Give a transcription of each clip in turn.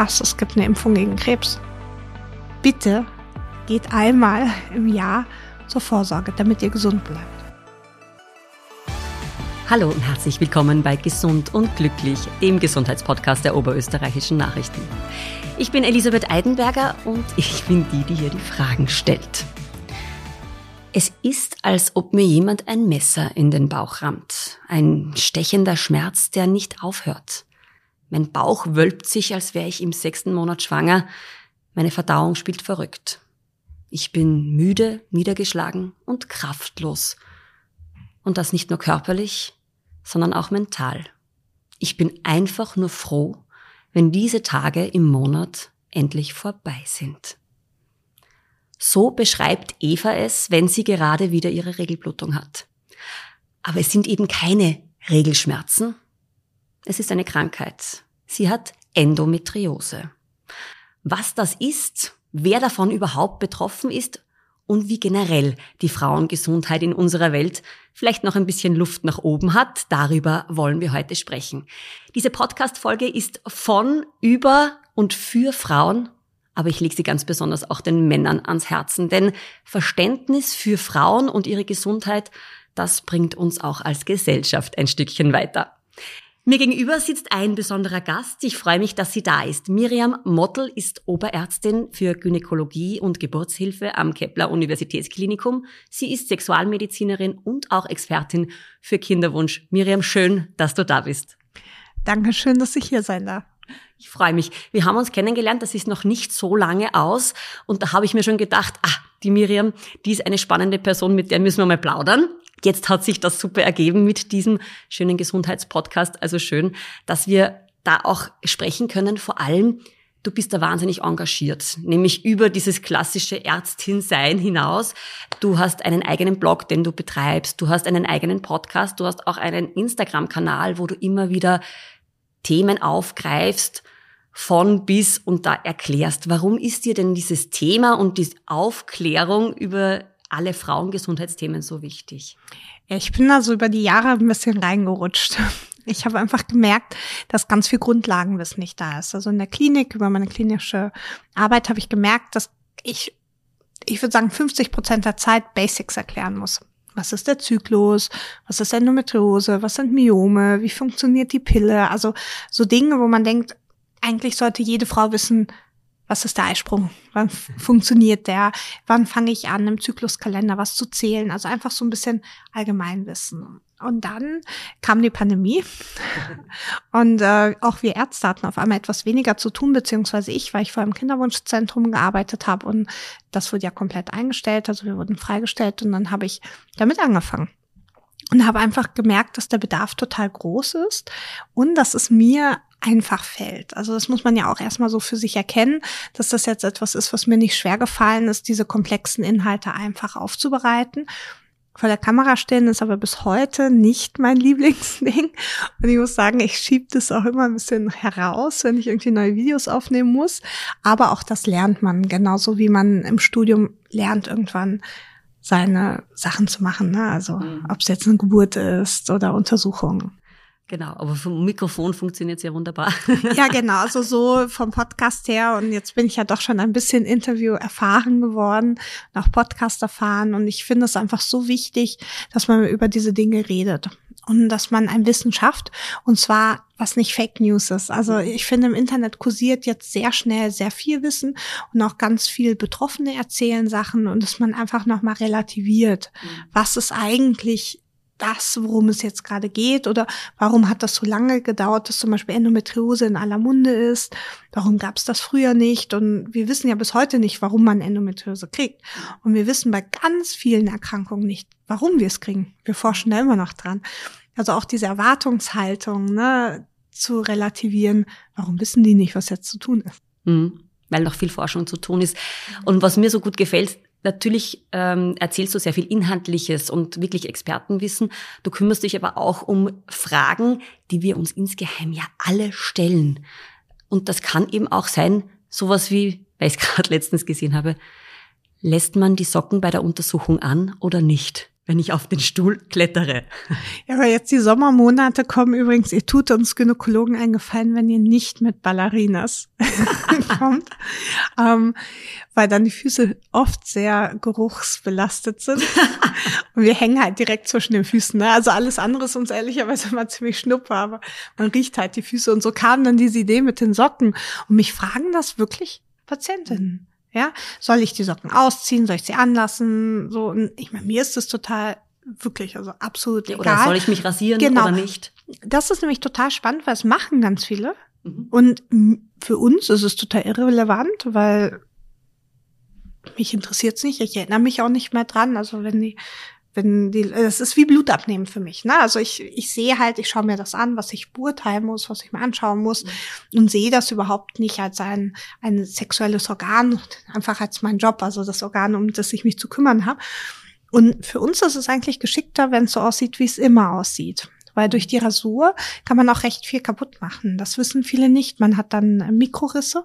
krass, es gibt eine Impfung gegen Krebs. Bitte geht einmal im Jahr zur Vorsorge, damit ihr gesund bleibt. Hallo und herzlich willkommen bei Gesund und Glücklich, dem Gesundheitspodcast der oberösterreichischen Nachrichten. Ich bin Elisabeth Eidenberger und ich bin die, die hier die Fragen stellt. Es ist, als ob mir jemand ein Messer in den Bauch rammt. Ein stechender Schmerz, der nicht aufhört. Mein Bauch wölbt sich, als wäre ich im sechsten Monat schwanger. Meine Verdauung spielt verrückt. Ich bin müde, niedergeschlagen und kraftlos. Und das nicht nur körperlich, sondern auch mental. Ich bin einfach nur froh, wenn diese Tage im Monat endlich vorbei sind. So beschreibt Eva es, wenn sie gerade wieder ihre Regelblutung hat. Aber es sind eben keine Regelschmerzen. Es ist eine Krankheit. Sie hat Endometriose. Was das ist, wer davon überhaupt betroffen ist und wie generell die Frauengesundheit in unserer Welt vielleicht noch ein bisschen Luft nach oben hat, darüber wollen wir heute sprechen. Diese Podcast-Folge ist von, über und für Frauen aber ich lege sie ganz besonders auch den Männern ans Herzen. Denn Verständnis für Frauen und ihre Gesundheit, das bringt uns auch als Gesellschaft ein Stückchen weiter. Mir gegenüber sitzt ein besonderer Gast. Ich freue mich, dass sie da ist. Miriam Mottel ist Oberärztin für Gynäkologie und Geburtshilfe am Kepler Universitätsklinikum. Sie ist Sexualmedizinerin und auch Expertin für Kinderwunsch. Miriam, schön, dass du da bist. Dankeschön, dass ich hier sein darf. Ich freue mich. Wir haben uns kennengelernt, das ist noch nicht so lange aus. Und da habe ich mir schon gedacht, ah, die Miriam, die ist eine spannende Person, mit der müssen wir mal plaudern. Jetzt hat sich das super ergeben mit diesem schönen Gesundheitspodcast. Also schön, dass wir da auch sprechen können. Vor allem, du bist da wahnsinnig engagiert, nämlich über dieses klassische Ärztin-Sein hinaus. Du hast einen eigenen Blog, den du betreibst. Du hast einen eigenen Podcast. Du hast auch einen Instagram-Kanal, wo du immer wieder Themen aufgreifst, von bis und da erklärst. Warum ist dir denn dieses Thema und die Aufklärung über alle Frauengesundheitsthemen so wichtig? ich bin da so über die Jahre ein bisschen reingerutscht. Ich habe einfach gemerkt, dass ganz viel Grundlagenwissen nicht da ist. Also in der Klinik, über meine klinische Arbeit habe ich gemerkt, dass ich, ich würde sagen, 50 Prozent der Zeit Basics erklären muss. Was ist der Zyklus? Was ist Endometriose? Was sind Myome? Wie funktioniert die Pille? Also so Dinge, wo man denkt, eigentlich sollte jede Frau wissen, was ist der Eisprung? Wann funktioniert der? Wann fange ich an, im Zykluskalender was zu zählen? Also einfach so ein bisschen Allgemeinwissen. Und dann kam die Pandemie und äh, auch wir Ärzte hatten auf einmal etwas weniger zu tun, beziehungsweise ich, weil ich vor im Kinderwunschzentrum gearbeitet habe und das wurde ja komplett eingestellt, also wir wurden freigestellt und dann habe ich damit angefangen und habe einfach gemerkt, dass der Bedarf total groß ist und dass es mir einfach fällt. Also das muss man ja auch erstmal so für sich erkennen, dass das jetzt etwas ist, was mir nicht schwer gefallen ist, diese komplexen Inhalte einfach aufzubereiten. Vor der Kamera stehen ist aber bis heute nicht mein Lieblingsding. Und ich muss sagen, ich schiebe das auch immer ein bisschen heraus, wenn ich irgendwie neue Videos aufnehmen muss. Aber auch das lernt man, genauso wie man im Studium lernt irgendwann seine Sachen zu machen. Ne? Also mhm. ob es jetzt eine Geburt ist oder Untersuchungen. Genau, aber vom Mikrofon funktioniert es ja wunderbar. ja, genau, also so vom Podcast her. Und jetzt bin ich ja doch schon ein bisschen Interview erfahren geworden, nach Podcast erfahren. Und ich finde es einfach so wichtig, dass man über diese Dinge redet und dass man ein Wissen schafft. Und zwar, was nicht Fake News ist. Also ich finde, im Internet kursiert jetzt sehr schnell sehr viel Wissen und auch ganz viel Betroffene erzählen Sachen und dass man einfach nochmal relativiert, mhm. was ist eigentlich das, worum es jetzt gerade geht oder warum hat das so lange gedauert, dass zum Beispiel Endometriose in aller Munde ist, warum gab es das früher nicht und wir wissen ja bis heute nicht, warum man Endometriose kriegt und wir wissen bei ganz vielen Erkrankungen nicht, warum wir es kriegen. Wir forschen da immer noch dran. Also auch diese Erwartungshaltung ne, zu relativieren, warum wissen die nicht, was jetzt zu tun ist. Mhm weil noch viel Forschung zu tun ist. Und was mir so gut gefällt, Natürlich ähm, erzählst du sehr viel Inhaltliches und wirklich Expertenwissen. Du kümmerst dich aber auch um Fragen, die wir uns insgeheim ja alle stellen. Und das kann eben auch sein, sowas wie, weil ich es gerade letztens gesehen habe, lässt man die Socken bei der Untersuchung an oder nicht? Wenn ich auf den Stuhl klettere. Ja, aber jetzt die Sommermonate kommen übrigens, ihr tut uns Gynäkologen eingefallen, wenn ihr nicht mit Ballerinas kommt, ähm, weil dann die Füße oft sehr geruchsbelastet sind. Und wir hängen halt direkt zwischen den Füßen. Ne? Also alles andere ist uns ehrlicherweise immer ziemlich schnuppe, aber man riecht halt die Füße. Und so kam dann diese Idee mit den Socken. Und mich fragen das wirklich Patientinnen. Ja, soll ich die Socken ausziehen? Soll ich sie anlassen? So, ich meine, mir ist das total wirklich, also absolut egal. Oder soll ich mich rasieren genau. oder nicht? Das ist nämlich total spannend, weil es machen ganz viele. Mhm. Und für uns ist es total irrelevant, weil mich interessiert es nicht. Ich erinnere mich auch nicht mehr dran. Also wenn die wenn die, es ist wie Blut abnehmen für mich. Ne? Also ich, ich sehe halt, ich schaue mir das an, was ich beurteilen muss, was ich mir anschauen muss mhm. und sehe das überhaupt nicht als ein, ein sexuelles Organ, einfach als mein Job, also das Organ, um das ich mich zu kümmern habe. Und für uns ist es eigentlich geschickter, wenn es so aussieht, wie es immer aussieht. Weil durch die Rasur kann man auch recht viel kaputt machen. Das wissen viele nicht. Man hat dann Mikrorisse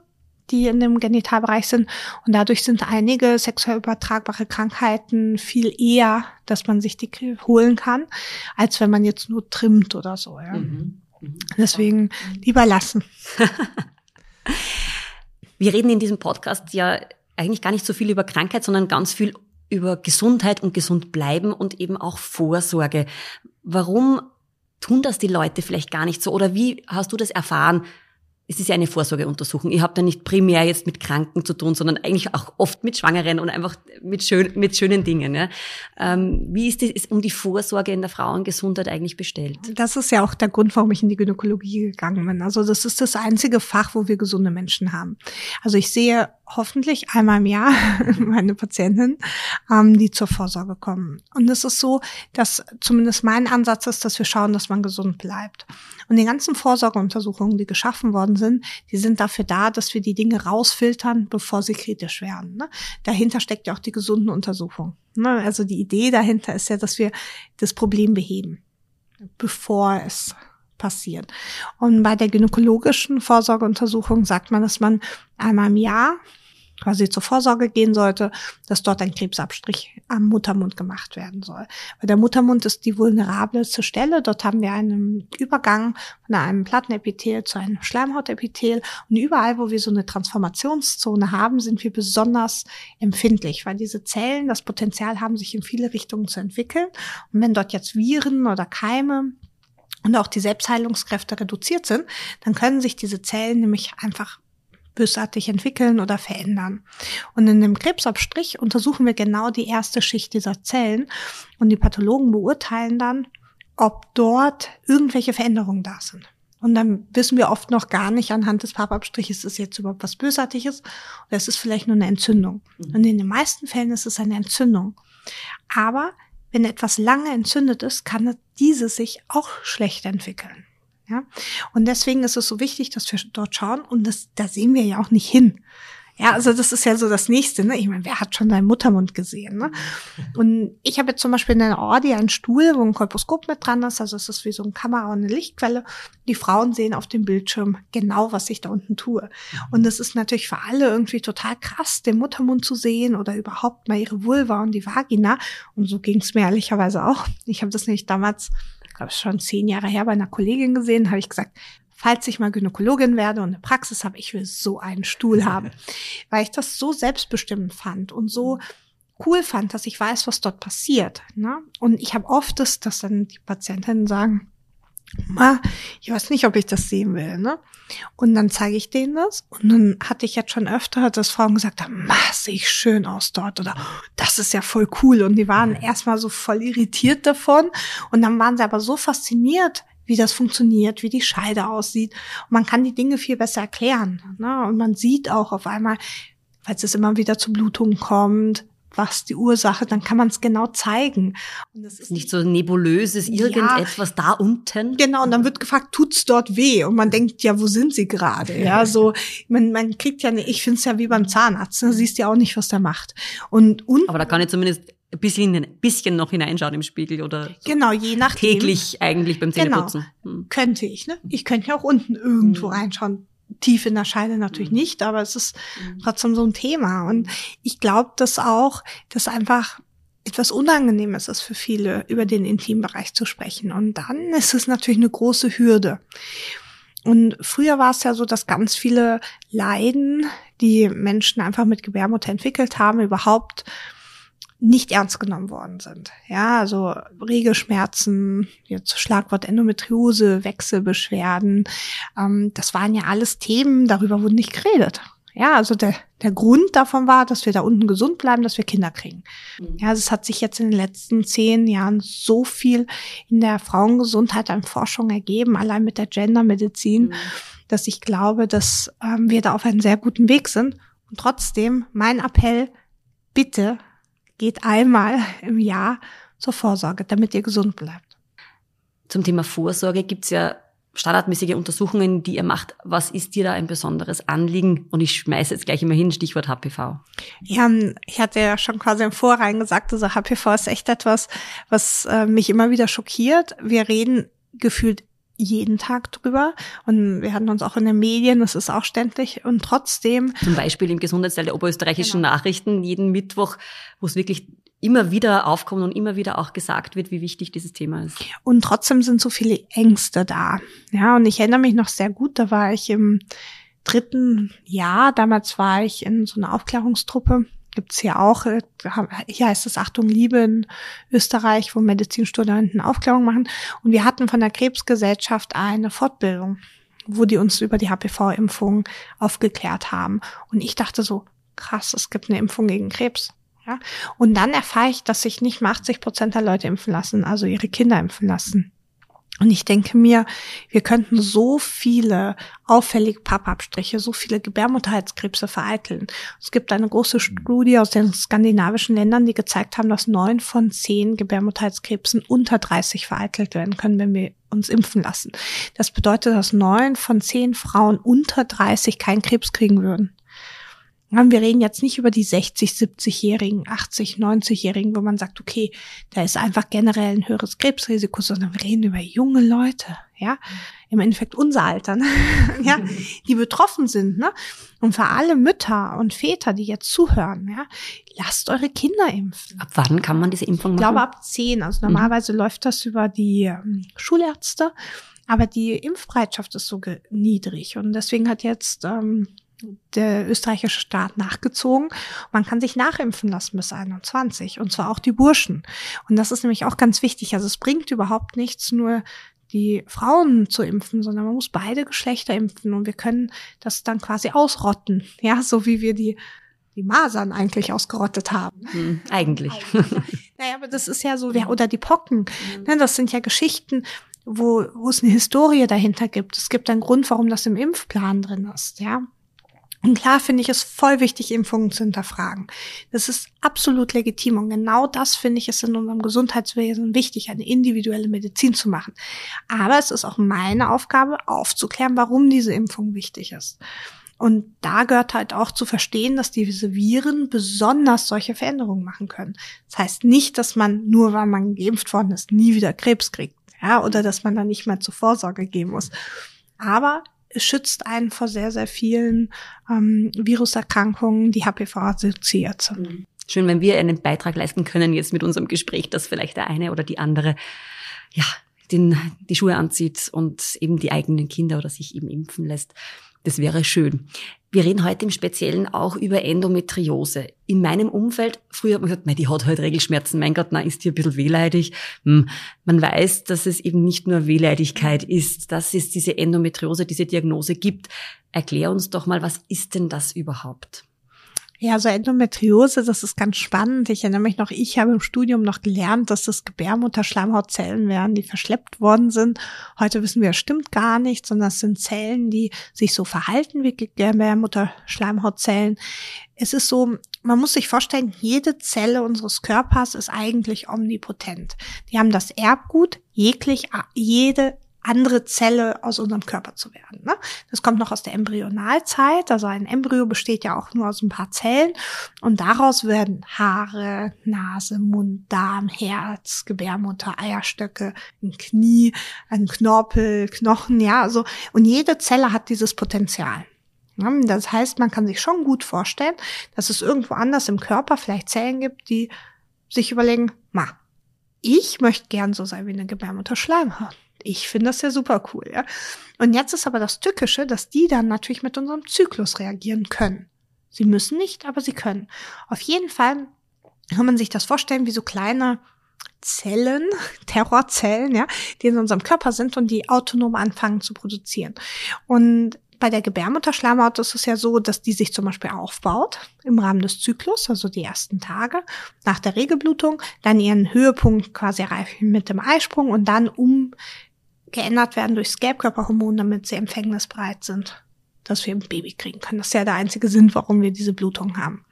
die in dem Genitalbereich sind. Und dadurch sind einige sexuell übertragbare Krankheiten viel eher, dass man sich die holen kann, als wenn man jetzt nur trimmt oder so. Ja. Mhm. Mhm. Deswegen lieber lassen. Wir reden in diesem Podcast ja eigentlich gar nicht so viel über Krankheit, sondern ganz viel über Gesundheit und gesund bleiben und eben auch Vorsorge. Warum tun das die Leute vielleicht gar nicht so? Oder wie hast du das erfahren? Es ist ja eine Vorsorgeuntersuchung. Ihr habt ja nicht primär jetzt mit Kranken zu tun, sondern eigentlich auch oft mit Schwangeren und einfach mit, schön, mit schönen Dingen. Ja. Ähm, wie ist es um die Vorsorge in der Frauengesundheit eigentlich bestellt? Das ist ja auch der Grund, warum ich in die Gynäkologie gegangen bin. Also das ist das einzige Fach, wo wir gesunde Menschen haben. Also ich sehe hoffentlich einmal im Jahr meine Patienten, ähm, die zur Vorsorge kommen. Und es ist so, dass zumindest mein Ansatz ist, dass wir schauen, dass man gesund bleibt. Und die ganzen Vorsorgeuntersuchungen, die geschaffen worden sind, die sind dafür da, dass wir die Dinge rausfiltern, bevor sie kritisch werden. Ne? Dahinter steckt ja auch die gesunden Untersuchung. Ne? Also die Idee dahinter ist ja, dass wir das Problem beheben, bevor es passiert. Und bei der gynäkologischen Vorsorgeuntersuchung sagt man, dass man einmal im Jahr quasi zur Vorsorge gehen sollte, dass dort ein Krebsabstrich am Muttermund gemacht werden soll. Weil der Muttermund ist die vulnerabelste Stelle. Dort haben wir einen Übergang von einem Plattenepithel zu einem Schleimhautepithel. Und überall, wo wir so eine Transformationszone haben, sind wir besonders empfindlich, weil diese Zellen das Potenzial haben, sich in viele Richtungen zu entwickeln. Und wenn dort jetzt Viren oder Keime und auch die Selbstheilungskräfte reduziert sind, dann können sich diese Zellen nämlich einfach bösartig entwickeln oder verändern. Und in dem Krebsabstrich untersuchen wir genau die erste Schicht dieser Zellen und die Pathologen beurteilen dann, ob dort irgendwelche Veränderungen da sind. Und dann wissen wir oft noch gar nicht anhand des Farbabstriches, ist es jetzt überhaupt was Bösartiges oder ist es vielleicht nur eine Entzündung. Mhm. Und in den meisten Fällen ist es eine Entzündung. Aber wenn etwas lange entzündet ist, kann diese sich auch schlecht entwickeln. Ja? Und deswegen ist es so wichtig, dass wir dort schauen und das, da sehen wir ja auch nicht hin. Ja, also das ist ja so das Nächste. Ne? Ich meine, wer hat schon deinen Muttermund gesehen? Ne? Und ich habe jetzt zum Beispiel in der Ordi einen Stuhl, wo ein Kolposkop mit dran ist. Also es ist wie so eine Kamera und eine Lichtquelle. Die Frauen sehen auf dem Bildschirm genau, was ich da unten tue. Und es ist natürlich für alle irgendwie total krass, den Muttermund zu sehen oder überhaupt mal ihre Vulva und die Vagina. Und so ging es mir ehrlicherweise auch. Ich habe das nämlich damals glaube schon zehn Jahre her bei einer Kollegin gesehen, habe ich gesagt, falls ich mal Gynäkologin werde und eine Praxis habe, ich will so einen Stuhl haben, weil ich das so selbstbestimmt fand und so cool fand, dass ich weiß, was dort passiert. Ne? Und ich habe oft das, dass dann die Patientinnen sagen, Ma, ich weiß nicht, ob ich das sehen will, ne? Und dann zeige ich denen das. Und dann hatte ich jetzt schon öfter, dass Frauen gesagt haben, ma, sehe ich schön aus dort. Oder das ist ja voll cool. Und die waren erstmal so voll irritiert davon. Und dann waren sie aber so fasziniert, wie das funktioniert, wie die Scheide aussieht. Und man kann die Dinge viel besser erklären. Ne? Und man sieht auch auf einmal, falls es immer wieder zu Blutungen kommt, was die Ursache, dann kann man es genau zeigen. Und das ist nicht so nebulöses irgendetwas ja, da unten. Genau, und dann wird gefragt, tut's dort weh? Und man denkt, ja, wo sind sie gerade? Ja, so, man, man kriegt ja, ich finde es ja wie beim Zahnarzt, da siehst ja auch nicht, was der macht. Und, und Aber da kann ich zumindest ein bisschen, ein bisschen noch hineinschauen im Spiegel oder so genau je nach täglich eigentlich beim genau. Zähneputzen. Genau. Hm. Könnte ich, ne? Ich könnte ja auch unten irgendwo hm. reinschauen tief in der Scheide natürlich mhm. nicht, aber es ist mhm. trotzdem so ein Thema. Und ich glaube, dass auch, dass einfach etwas unangenehm ist für viele, über den Intimbereich zu sprechen. Und dann ist es natürlich eine große Hürde. Und früher war es ja so, dass ganz viele Leiden, die Menschen einfach mit Gebärmutter entwickelt haben, überhaupt nicht ernst genommen worden sind. Ja, also Regelschmerzen, jetzt Schlagwort Endometriose, Wechselbeschwerden, ähm, das waren ja alles Themen, darüber wurde nicht geredet. Ja, also der, der Grund davon war, dass wir da unten gesund bleiben, dass wir Kinder kriegen. Mhm. Ja, also es hat sich jetzt in den letzten zehn Jahren so viel in der Frauengesundheit an Forschung ergeben, allein mit der Gendermedizin, mhm. dass ich glaube, dass ähm, wir da auf einem sehr guten Weg sind. Und trotzdem, mein Appell, bitte geht einmal im Jahr zur Vorsorge, damit ihr gesund bleibt. Zum Thema Vorsorge gibt's ja standardmäßige Untersuchungen, die ihr macht. Was ist dir da ein besonderes Anliegen? Und ich schmeiße jetzt gleich immer hin, Stichwort HPV. Ja, ich hatte ja schon quasi im Vorrein gesagt, also HPV ist echt etwas, was äh, mich immer wieder schockiert. Wir reden gefühlt jeden Tag drüber und wir hatten uns auch in den Medien, das ist auch ständig und trotzdem. Zum Beispiel im Gesundheitsteil der oberösterreichischen genau. Nachrichten jeden Mittwoch, wo es wirklich immer wieder aufkommt und immer wieder auch gesagt wird, wie wichtig dieses Thema ist. Und trotzdem sind so viele Ängste da. Ja, und ich erinnere mich noch sehr gut, da war ich im dritten Jahr, damals war ich in so einer Aufklärungstruppe, gibt's hier auch, äh, hier heißt es Achtung Liebe in Österreich, wo Medizinstudenten Aufklärung machen. Und wir hatten von der Krebsgesellschaft eine Fortbildung, wo die uns über die HPV-Impfung aufgeklärt haben. Und ich dachte so, krass, es gibt eine Impfung gegen Krebs. Ja? Und dann erfahre ich, dass sich nicht mal 80 Prozent der Leute impfen lassen, also ihre Kinder impfen lassen. Und ich denke mir, wir könnten so viele auffällige Pappabstriche, so viele Gebärmutterhalskrebse vereiteln. Es gibt eine große Studie aus den skandinavischen Ländern, die gezeigt haben, dass neun von zehn Gebärmutterhalskrebsen unter 30 vereitelt werden können, wenn wir uns impfen lassen. Das bedeutet, dass neun von zehn Frauen unter 30 keinen Krebs kriegen würden. Wir reden jetzt nicht über die 60, 70-Jährigen, 80, 90-Jährigen, wo man sagt, okay, da ist einfach generell ein höheres Krebsrisiko, sondern wir reden über junge Leute, ja, im Endeffekt unser Alter, ne? ja, die betroffen sind, ne? Und für alle Mütter und Väter, die jetzt zuhören, ja, lasst eure Kinder impfen. Ab wann kann man diese Impfung machen? Ich glaube ab zehn. Also mhm. normalerweise mhm. läuft das über die ähm, Schulärzte, aber die Impfbereitschaft ist so niedrig und deswegen hat jetzt ähm, der österreichische Staat nachgezogen. Man kann sich nachimpfen lassen bis 21 und zwar auch die Burschen. Und das ist nämlich auch ganz wichtig. Also es bringt überhaupt nichts, nur die Frauen zu impfen, sondern man muss beide Geschlechter impfen und wir können das dann quasi ausrotten. Ja, so wie wir die die Masern eigentlich ausgerottet haben. Hm, eigentlich. naja, aber das ist ja so, oder die Pocken. Mhm. Das sind ja Geschichten, wo, wo es eine Historie dahinter gibt. Es gibt einen Grund, warum das im Impfplan drin ist, ja. Und klar finde ich es voll wichtig, Impfungen zu hinterfragen. Das ist absolut legitim. Und genau das finde ich ist in unserem Gesundheitswesen wichtig, eine individuelle Medizin zu machen. Aber es ist auch meine Aufgabe, aufzuklären, warum diese Impfung wichtig ist. Und da gehört halt auch zu verstehen, dass diese Viren besonders solche Veränderungen machen können. Das heißt nicht, dass man nur, weil man geimpft worden ist, nie wieder Krebs kriegt, ja, oder dass man dann nicht mehr zur Vorsorge gehen muss. Aber es schützt einen vor sehr, sehr vielen ähm, Viruserkrankungen, die HPV assoziiert sind. Schön, wenn wir einen Beitrag leisten können jetzt mit unserem Gespräch, dass vielleicht der eine oder die andere, ja, den, die Schuhe anzieht und eben die eigenen Kinder oder sich eben impfen lässt. Das wäre schön. Wir reden heute im Speziellen auch über Endometriose. In meinem Umfeld, früher hat man gesagt, die hat halt Regelschmerzen, mein Gott, na, ist die ein bisschen wehleidig. Hm. Man weiß, dass es eben nicht nur Wehleidigkeit ist, dass es diese Endometriose, diese Diagnose gibt. Erklär uns doch mal, was ist denn das überhaupt? Ja, so Endometriose, das ist ganz spannend. Ich erinnere mich noch, ich habe im Studium noch gelernt, dass das Gebärmutterschleimhautzellen wären, die verschleppt worden sind. Heute wissen wir, es stimmt gar nicht, sondern es sind Zellen, die sich so verhalten wie Gebärmutterschleimhautzellen. Es ist so, man muss sich vorstellen, jede Zelle unseres Körpers ist eigentlich omnipotent. Die haben das Erbgut, jeglich, jede andere Zelle aus unserem Körper zu werden. Ne? Das kommt noch aus der Embryonalzeit. Also ein Embryo besteht ja auch nur aus ein paar Zellen. Und daraus werden Haare, Nase, Mund, Darm, Herz, Gebärmutter, Eierstöcke, ein Knie, ein Knorpel, Knochen, ja, also. Und jede Zelle hat dieses Potenzial. Das heißt, man kann sich schon gut vorstellen, dass es irgendwo anders im Körper vielleicht Zellen gibt, die sich überlegen, ma, ich möchte gern so sein wie eine Gebärmutterschleimhaut. Ich finde das ja super cool, ja. Und jetzt ist aber das Tückische, dass die dann natürlich mit unserem Zyklus reagieren können. Sie müssen nicht, aber sie können. Auf jeden Fall kann man sich das vorstellen wie so kleine Zellen, Terrorzellen, ja, die in unserem Körper sind und die autonom anfangen zu produzieren. Und bei der Gebärmutterschleimhaut ist es ja so, dass die sich zum Beispiel aufbaut im Rahmen des Zyklus, also die ersten Tage nach der Regelblutung, dann ihren Höhepunkt quasi erreichen mit dem Eisprung und dann umgeändert werden durch Gelbkörperhormon, damit sie empfängnisbereit sind, dass wir ein Baby kriegen können. Das ist ja der einzige Sinn, warum wir diese Blutung haben.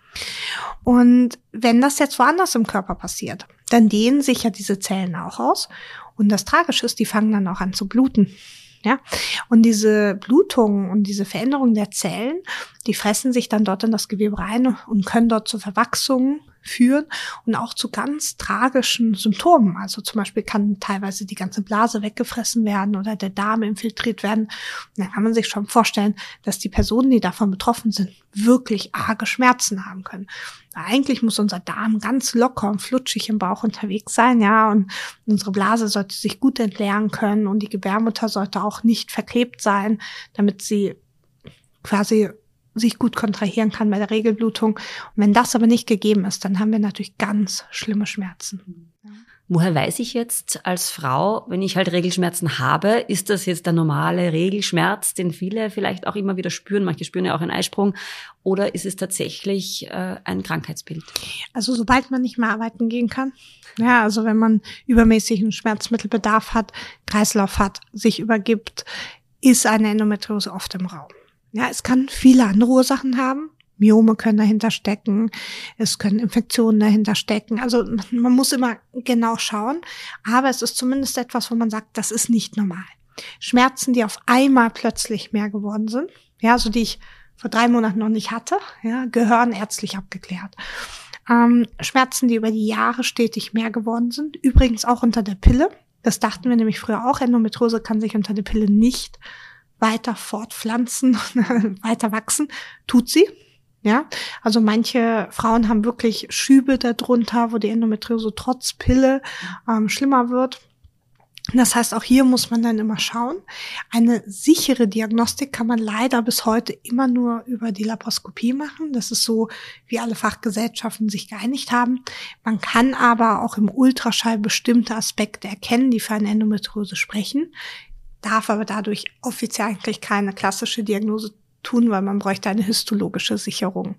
Und wenn das jetzt woanders im Körper passiert, dann dehnen sich ja diese Zellen auch aus. Und das Tragische ist, die fangen dann auch an zu bluten. Ja, und diese Blutung und diese Veränderung der Zellen, die fressen sich dann dort in das Gewebe rein und können dort zur Verwachsung führen und auch zu ganz tragischen Symptomen. Also zum Beispiel kann teilweise die ganze Blase weggefressen werden oder der Darm infiltriert werden. Und dann kann man sich schon vorstellen, dass die Personen, die davon betroffen sind, wirklich arge Schmerzen haben können. Eigentlich muss unser Darm ganz locker und flutschig im Bauch unterwegs sein, ja, und unsere Blase sollte sich gut entleeren können und die Gebärmutter sollte auch nicht verklebt sein, damit sie quasi sich gut kontrahieren kann bei der Regelblutung. Und wenn das aber nicht gegeben ist, dann haben wir natürlich ganz schlimme Schmerzen. Woher weiß ich jetzt als Frau, wenn ich halt Regelschmerzen habe, ist das jetzt der normale Regelschmerz, den viele vielleicht auch immer wieder spüren? Manche spüren ja auch einen Eisprung. Oder ist es tatsächlich äh, ein Krankheitsbild? Also sobald man nicht mehr arbeiten gehen kann, ja, also wenn man übermäßigen Schmerzmittelbedarf hat, Kreislauf hat, sich übergibt, ist eine Endometriose oft im Raum. Ja, es kann viele andere Ursachen haben. Myome können dahinter stecken, es können Infektionen dahinter stecken. Also man muss immer genau schauen, aber es ist zumindest etwas, wo man sagt, das ist nicht normal. Schmerzen, die auf einmal plötzlich mehr geworden sind, ja, so die ich vor drei Monaten noch nicht hatte, ja, gehören ärztlich abgeklärt. Ähm, Schmerzen, die über die Jahre stetig mehr geworden sind, übrigens auch unter der Pille. Das dachten wir nämlich früher auch. Endometriose kann sich unter der Pille nicht weiter fortpflanzen, weiter wachsen, tut sie. Ja, also manche Frauen haben wirklich Schübe darunter, wo die Endometriose trotz Pille ähm, schlimmer wird. Das heißt, auch hier muss man dann immer schauen. Eine sichere Diagnostik kann man leider bis heute immer nur über die Laparoskopie machen. Das ist so, wie alle Fachgesellschaften sich geeinigt haben. Man kann aber auch im Ultraschall bestimmte Aspekte erkennen, die für eine Endometriose sprechen darf aber dadurch offiziell eigentlich keine klassische Diagnose tun, weil man bräuchte eine histologische Sicherung.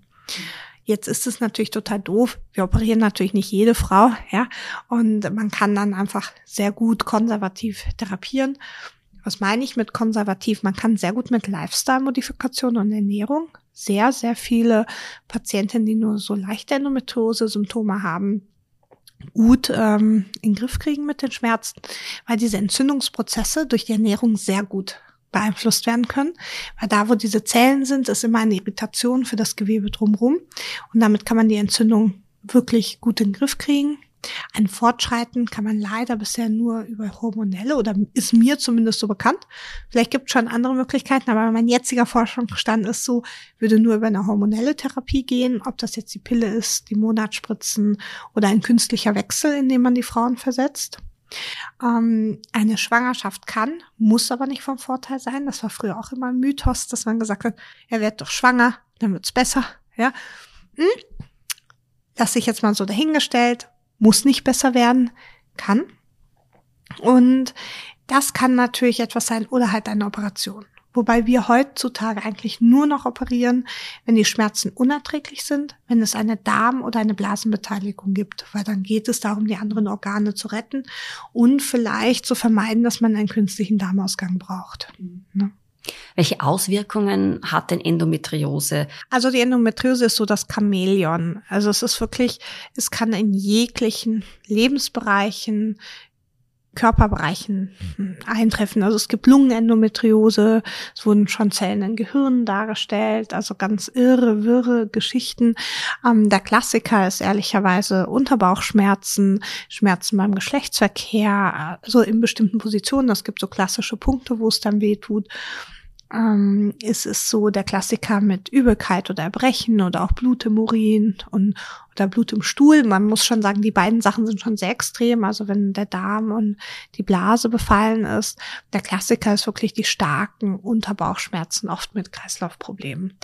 Jetzt ist es natürlich total doof. Wir operieren natürlich nicht jede Frau, ja. Und man kann dann einfach sehr gut konservativ therapieren. Was meine ich mit konservativ? Man kann sehr gut mit Lifestyle-Modifikation und Ernährung sehr, sehr viele Patientinnen, die nur so leichte Endometriose-Symptome haben, gut ähm, in den Griff kriegen mit den Schmerzen, weil diese Entzündungsprozesse durch die Ernährung sehr gut beeinflusst werden können. Weil da, wo diese Zellen sind, ist immer eine Irritation für das Gewebe drumherum. Und damit kann man die Entzündung wirklich gut in den Griff kriegen. Ein Fortschreiten kann man leider bisher nur über hormonelle oder ist mir zumindest so bekannt. Vielleicht gibt es schon andere Möglichkeiten, aber mein jetziger Forschungsstand ist so, würde nur über eine hormonelle Therapie gehen, ob das jetzt die Pille ist, die Monatsspritzen oder ein künstlicher Wechsel, in dem man die Frauen versetzt. Ähm, eine Schwangerschaft kann, muss aber nicht vom Vorteil sein. Das war früher auch immer ein Mythos, dass man gesagt hat, er wird doch schwanger, dann wird's besser. Ja, hm? lass ich jetzt mal so dahingestellt muss nicht besser werden, kann. Und das kann natürlich etwas sein oder halt eine Operation. Wobei wir heutzutage eigentlich nur noch operieren, wenn die Schmerzen unerträglich sind, wenn es eine Darm- oder eine Blasenbeteiligung gibt, weil dann geht es darum, die anderen Organe zu retten und vielleicht zu vermeiden, dass man einen künstlichen Darmausgang braucht. Ne? Welche Auswirkungen hat denn Endometriose? Also die Endometriose ist so das Chamäleon. Also es ist wirklich, es kann in jeglichen Lebensbereichen, Körperbereichen eintreffen. Also es gibt Lungenendometriose, es wurden schon Zellen in Gehirn dargestellt, also ganz irre, wirre Geschichten. Ähm, der Klassiker ist ehrlicherweise Unterbauchschmerzen, Schmerzen beim Geschlechtsverkehr, so also in bestimmten Positionen. Es gibt so klassische Punkte, wo es dann weh tut. Ähm, ist es so der Klassiker mit Übelkeit oder Erbrechen oder auch Blut im Urin und oder Blut im Stuhl. Man muss schon sagen, die beiden Sachen sind schon sehr extrem. Also wenn der Darm und die Blase befallen ist, der Klassiker ist wirklich die starken Unterbauchschmerzen, oft mit Kreislaufproblemen.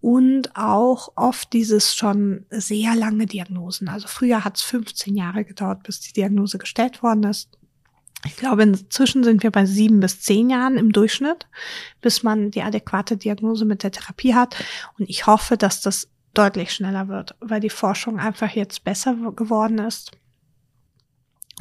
Und auch oft dieses schon sehr lange Diagnosen. Also früher hat es 15 Jahre gedauert, bis die Diagnose gestellt worden ist. Ich glaube, inzwischen sind wir bei sieben bis zehn Jahren im Durchschnitt, bis man die adäquate Diagnose mit der Therapie hat. Und ich hoffe, dass das deutlich schneller wird, weil die Forschung einfach jetzt besser geworden ist.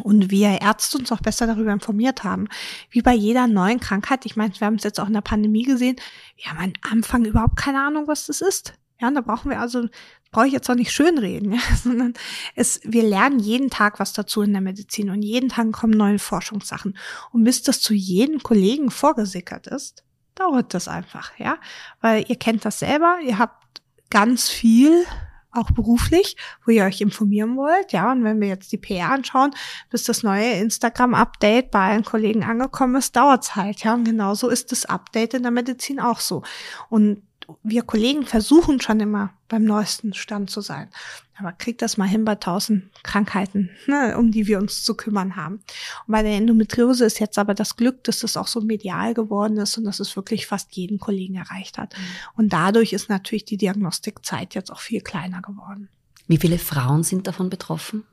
Und wir Ärzte uns auch besser darüber informiert haben. Wie bei jeder neuen Krankheit. Ich meine, wir haben es jetzt auch in der Pandemie gesehen. Wir haben am Anfang überhaupt keine Ahnung, was das ist. Ja, da brauchen wir also brauche ich jetzt auch nicht schönreden, ja, sondern es, wir lernen jeden Tag was dazu in der Medizin und jeden Tag kommen neue Forschungssachen. Und bis das zu jedem Kollegen vorgesickert ist, dauert das einfach, ja, weil ihr kennt das selber, ihr habt ganz viel auch beruflich, wo ihr euch informieren wollt, ja, und wenn wir jetzt die PR anschauen, bis das neue Instagram-Update bei allen Kollegen angekommen ist, dauert's halt, ja, und genauso ist das Update in der Medizin auch so. Und wir Kollegen versuchen schon immer beim neuesten Stand zu sein. Aber kriegt das mal hin bei tausend Krankheiten, ne, um die wir uns zu kümmern haben. Und bei der Endometriose ist jetzt aber das Glück, dass das auch so medial geworden ist und dass es wirklich fast jeden Kollegen erreicht hat. Mhm. Und dadurch ist natürlich die Diagnostikzeit jetzt auch viel kleiner geworden. Wie viele Frauen sind davon betroffen?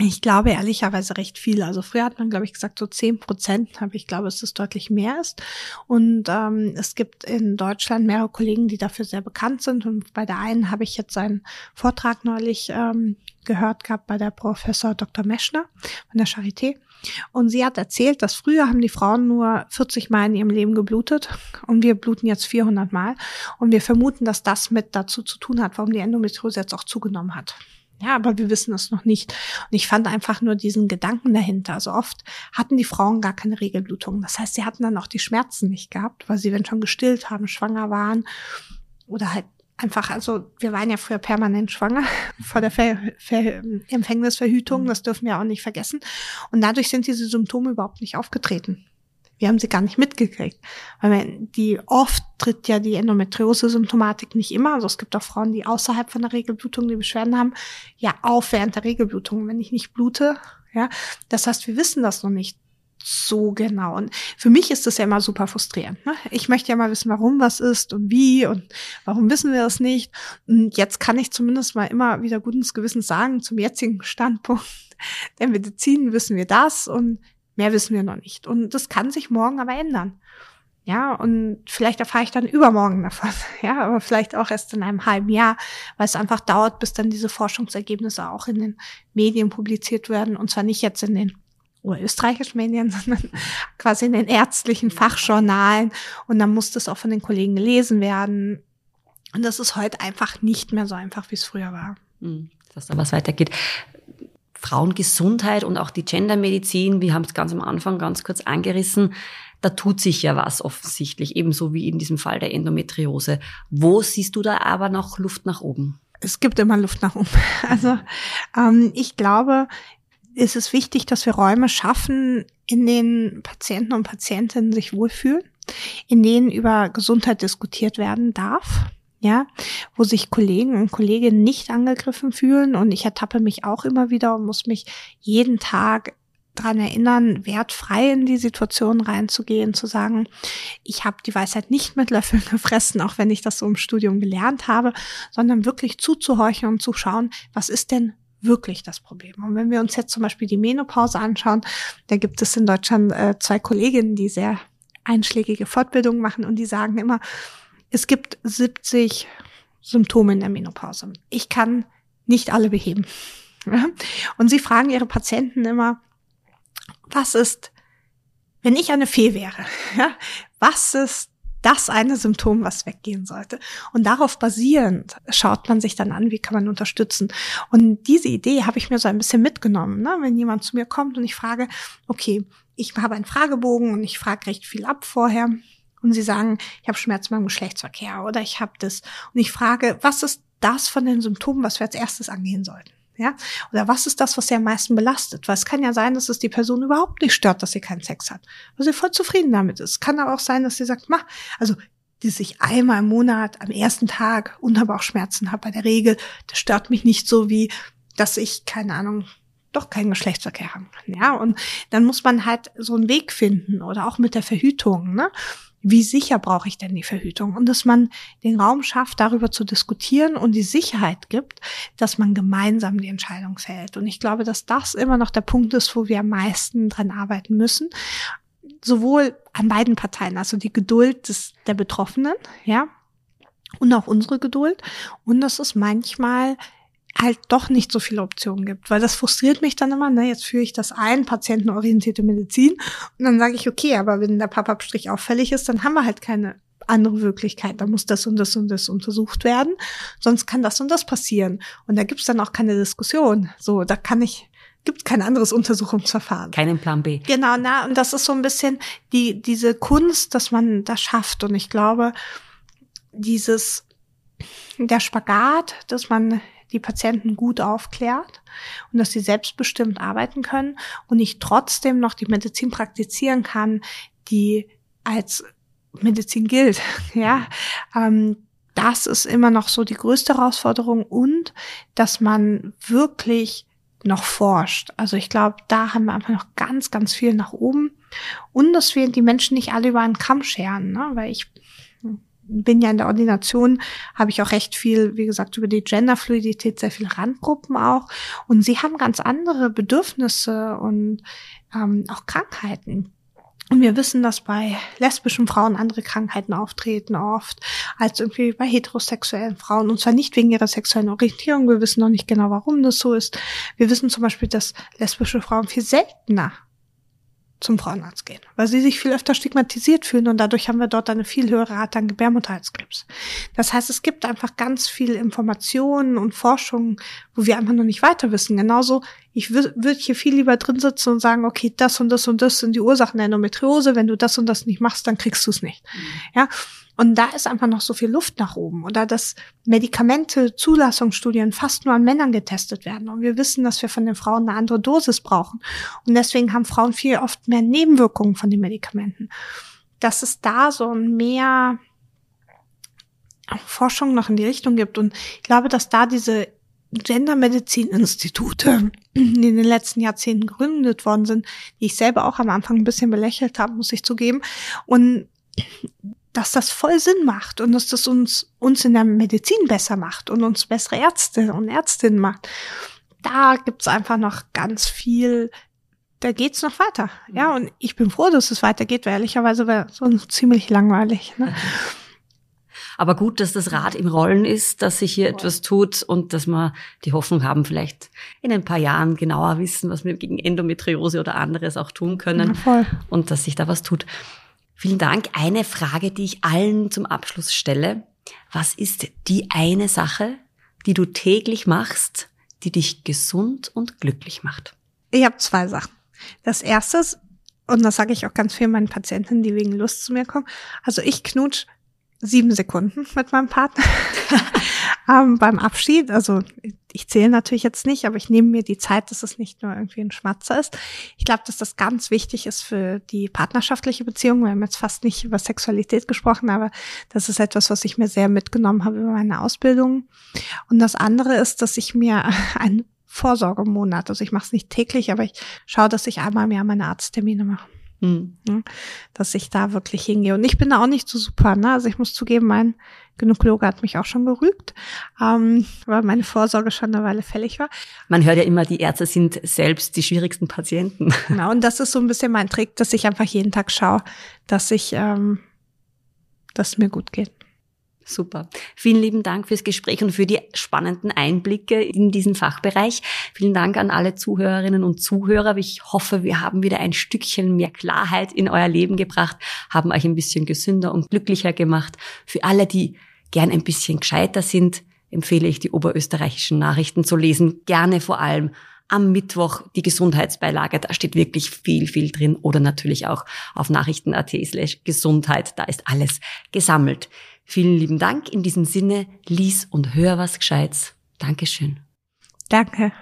Ich glaube ehrlicherweise recht viel. Also früher hat man, glaube ich, gesagt so zehn Prozent, aber ich glaube, dass es deutlich mehr ist. Und ähm, es gibt in Deutschland mehrere Kollegen, die dafür sehr bekannt sind. Und bei der einen habe ich jetzt einen Vortrag neulich ähm, gehört gehabt bei der Professor Dr. Meschner von der Charité. Und sie hat erzählt, dass früher haben die Frauen nur 40 Mal in ihrem Leben geblutet und wir bluten jetzt 400 Mal. Und wir vermuten, dass das mit dazu zu tun hat, warum die Endometriose jetzt auch zugenommen hat. Ja, aber wir wissen es noch nicht. Und ich fand einfach nur diesen Gedanken dahinter. Also oft hatten die Frauen gar keine Regelblutung. Das heißt, sie hatten dann auch die Schmerzen nicht gehabt, weil sie, wenn schon gestillt haben, schwanger waren oder halt einfach, also wir waren ja früher permanent schwanger vor der Ver Ver Empfängnisverhütung, das dürfen wir auch nicht vergessen. Und dadurch sind diese Symptome überhaupt nicht aufgetreten. Wir haben sie gar nicht mitgekriegt. Weil die oft tritt ja die Endometriose-Symptomatik nicht immer. Also es gibt auch Frauen, die außerhalb von der Regelblutung die Beschwerden haben, ja auf während der Regelblutung, wenn ich nicht blute. Ja, das heißt, wir wissen das noch nicht so genau. Und für mich ist das ja immer super frustrierend. Ne? Ich möchte ja mal wissen, warum was ist und wie und warum wissen wir das nicht. Und jetzt kann ich zumindest mal immer wieder gutes Gewissens sagen, zum jetzigen Standpunkt der Medizin wissen wir das und Mehr wissen wir noch nicht. Und das kann sich morgen aber ändern. Ja, und vielleicht erfahre ich dann übermorgen davon. Ja, aber vielleicht auch erst in einem halben Jahr, weil es einfach dauert, bis dann diese Forschungsergebnisse auch in den Medien publiziert werden. Und zwar nicht jetzt in den österreichischen Medien, sondern quasi in den ärztlichen Fachjournalen. Und dann muss das auch von den Kollegen gelesen werden. Und das ist heute einfach nicht mehr so einfach, wie es früher war. Hm, dass da was weitergeht. Frauengesundheit und auch die Gendermedizin, wir haben es ganz am Anfang ganz kurz angerissen, da tut sich ja was offensichtlich, ebenso wie in diesem Fall der Endometriose. Wo siehst du da aber noch Luft nach oben? Es gibt immer Luft nach oben. Also ähm, ich glaube, es ist wichtig, dass wir Räume schaffen, in denen Patienten und Patientinnen sich wohlfühlen, in denen über Gesundheit diskutiert werden darf ja, wo sich Kollegen und Kolleginnen nicht angegriffen fühlen. Und ich ertappe mich auch immer wieder und muss mich jeden Tag dran erinnern, wertfrei in die Situation reinzugehen, zu sagen, ich habe die Weisheit nicht mit Löffeln gefressen, auch wenn ich das so im Studium gelernt habe, sondern wirklich zuzuhorchen und zu schauen, was ist denn wirklich das Problem. Und wenn wir uns jetzt zum Beispiel die Menopause anschauen, da gibt es in Deutschland äh, zwei Kolleginnen, die sehr einschlägige Fortbildungen machen und die sagen immer, es gibt 70 Symptome in der Menopause. Ich kann nicht alle beheben. Und sie fragen ihre Patienten immer, was ist, wenn ich eine Fee wäre? Was ist das eine Symptom, was weggehen sollte. Und darauf basierend schaut man sich dann an, wie kann man unterstützen. Und diese Idee habe ich mir so ein bisschen mitgenommen. Ne? Wenn jemand zu mir kommt und ich frage, okay, ich habe einen Fragebogen und ich frage recht viel ab vorher und sie sagen, ich habe Schmerzen beim Geschlechtsverkehr oder ich habe das. Und ich frage, was ist das von den Symptomen, was wir als erstes angehen sollten? Ja? Oder was ist das, was sie am meisten belastet? Weil es kann ja sein, dass es die Person überhaupt nicht stört, dass sie keinen Sex hat. Weil sie voll zufrieden damit ist. Kann aber auch sein, dass sie sagt, mach, also die sich einmal im Monat am ersten Tag Unterbauchschmerzen hat bei der Regel, das stört mich nicht so wie, dass ich, keine Ahnung, doch keinen Geschlechtsverkehr haben kann. Ja, und dann muss man halt so einen Weg finden oder auch mit der Verhütung, ne? Wie sicher brauche ich denn die Verhütung? Und dass man den Raum schafft, darüber zu diskutieren und die Sicherheit gibt, dass man gemeinsam die Entscheidung fällt. Und ich glaube, dass das immer noch der Punkt ist, wo wir am meisten dran arbeiten müssen sowohl an beiden Parteien, also die Geduld des, der Betroffenen, ja, und auch unsere Geduld. Und dass es manchmal halt doch nicht so viele Optionen gibt, weil das frustriert mich dann immer, ne, jetzt führe ich das ein, patientenorientierte Medizin, und dann sage ich, okay, aber wenn der Pappabstrich auffällig ist, dann haben wir halt keine andere Möglichkeit, da muss das und das und das untersucht werden, sonst kann das und das passieren. Und da gibt's dann auch keine Diskussion. So, da kann ich, gibt kein anderes Untersuchungsverfahren. Keinen Plan B. Genau, na, und das ist so ein bisschen die, diese Kunst, dass man das schafft. Und ich glaube, dieses, der Spagat, dass man die Patienten gut aufklärt und dass sie selbstbestimmt arbeiten können und ich trotzdem noch die Medizin praktizieren kann, die als Medizin gilt, ja, ähm, das ist immer noch so die größte Herausforderung und dass man wirklich noch forscht. Also ich glaube, da haben wir einfach noch ganz, ganz viel nach oben. Und dass wir die Menschen nicht alle über einen Kamm scheren, ne? weil ich bin ja in der Ordination, habe ich auch recht viel, wie gesagt, über die Genderfluidität, sehr viele Randgruppen auch. Und sie haben ganz andere Bedürfnisse und ähm, auch Krankheiten. Und wir wissen, dass bei lesbischen Frauen andere Krankheiten auftreten oft als irgendwie bei heterosexuellen Frauen. Und zwar nicht wegen ihrer sexuellen Orientierung. Wir wissen noch nicht genau, warum das so ist. Wir wissen zum Beispiel, dass lesbische Frauen viel seltener zum Frauenarzt gehen, weil sie sich viel öfter stigmatisiert fühlen und dadurch haben wir dort eine viel höhere Rate an Gebärmutterhalskrebs. Das heißt, es gibt einfach ganz viel Informationen und Forschung, wo wir einfach noch nicht weiter wissen. Genauso, ich würde hier viel lieber drin sitzen und sagen, okay, das und das und das sind die Ursachen der Endometriose, wenn du das und das nicht machst, dann kriegst du es nicht. Mhm. Ja, und da ist einfach noch so viel Luft nach oben. Oder dass Medikamente, Zulassungsstudien fast nur an Männern getestet werden. Und wir wissen, dass wir von den Frauen eine andere Dosis brauchen. Und deswegen haben Frauen viel oft mehr Nebenwirkungen von den Medikamenten. Dass es da so mehr Forschung noch in die Richtung gibt. Und ich glaube, dass da diese Gendermedizin-Institute, die in den letzten Jahrzehnten gegründet worden sind, die ich selber auch am Anfang ein bisschen belächelt habe, muss ich zugeben. Und dass das voll Sinn macht und dass das uns, uns in der Medizin besser macht und uns bessere Ärzte und Ärztinnen macht. Da gibt's einfach noch ganz viel, da geht's noch weiter. Ja, und ich bin froh, dass es weitergeht, weil ehrlicherweise wäre es sonst ziemlich langweilig. Ne? Aber gut, dass das Rad im Rollen ist, dass sich hier etwas tut und dass wir die Hoffnung haben, vielleicht in ein paar Jahren genauer wissen, was wir gegen Endometriose oder anderes auch tun können. Ja, und dass sich da was tut. Vielen Dank. Eine Frage, die ich allen zum Abschluss stelle. Was ist die eine Sache, die du täglich machst, die dich gesund und glücklich macht? Ich habe zwei Sachen. Das erste ist, und das sage ich auch ganz vielen meinen Patienten, die wegen Lust zu mir kommen. Also ich knutsch sieben Sekunden mit meinem Partner ähm, beim Abschied. Also ich zähle natürlich jetzt nicht, aber ich nehme mir die Zeit, dass es nicht nur irgendwie ein Schmatzer ist. Ich glaube, dass das ganz wichtig ist für die partnerschaftliche Beziehung. Wir haben jetzt fast nicht über Sexualität gesprochen, aber das ist etwas, was ich mir sehr mitgenommen habe über meine Ausbildung. Und das andere ist, dass ich mir einen Vorsorgemonat, also ich mache es nicht täglich, aber ich schaue, dass ich einmal im Jahr meine Arzttermine mache. Mhm. Dass ich da wirklich hingehe. Und ich bin da auch nicht so super, ne? Also ich muss zugeben, mein Gynäkologe hat mich auch schon gerügt, ähm, weil meine Vorsorge schon eine Weile fällig war. Man hört ja immer, die Ärzte sind selbst die schwierigsten Patienten. Genau, und das ist so ein bisschen mein Trick, dass ich einfach jeden Tag schaue, dass ich, ähm, dass es mir gut geht. Super. Vielen lieben Dank fürs Gespräch und für die spannenden Einblicke in diesen Fachbereich. Vielen Dank an alle Zuhörerinnen und Zuhörer. Ich hoffe, wir haben wieder ein Stückchen mehr Klarheit in euer Leben gebracht, haben euch ein bisschen gesünder und glücklicher gemacht. Für alle, die gern ein bisschen gescheiter sind, empfehle ich die oberösterreichischen Nachrichten zu lesen. Gerne vor allem am Mittwoch die Gesundheitsbeilage. Da steht wirklich viel, viel drin. Oder natürlich auch auf nachrichten.at slash Gesundheit. Da ist alles gesammelt. Vielen lieben Dank. In diesem Sinne, lies und hör was Gescheites. Dankeschön. Danke.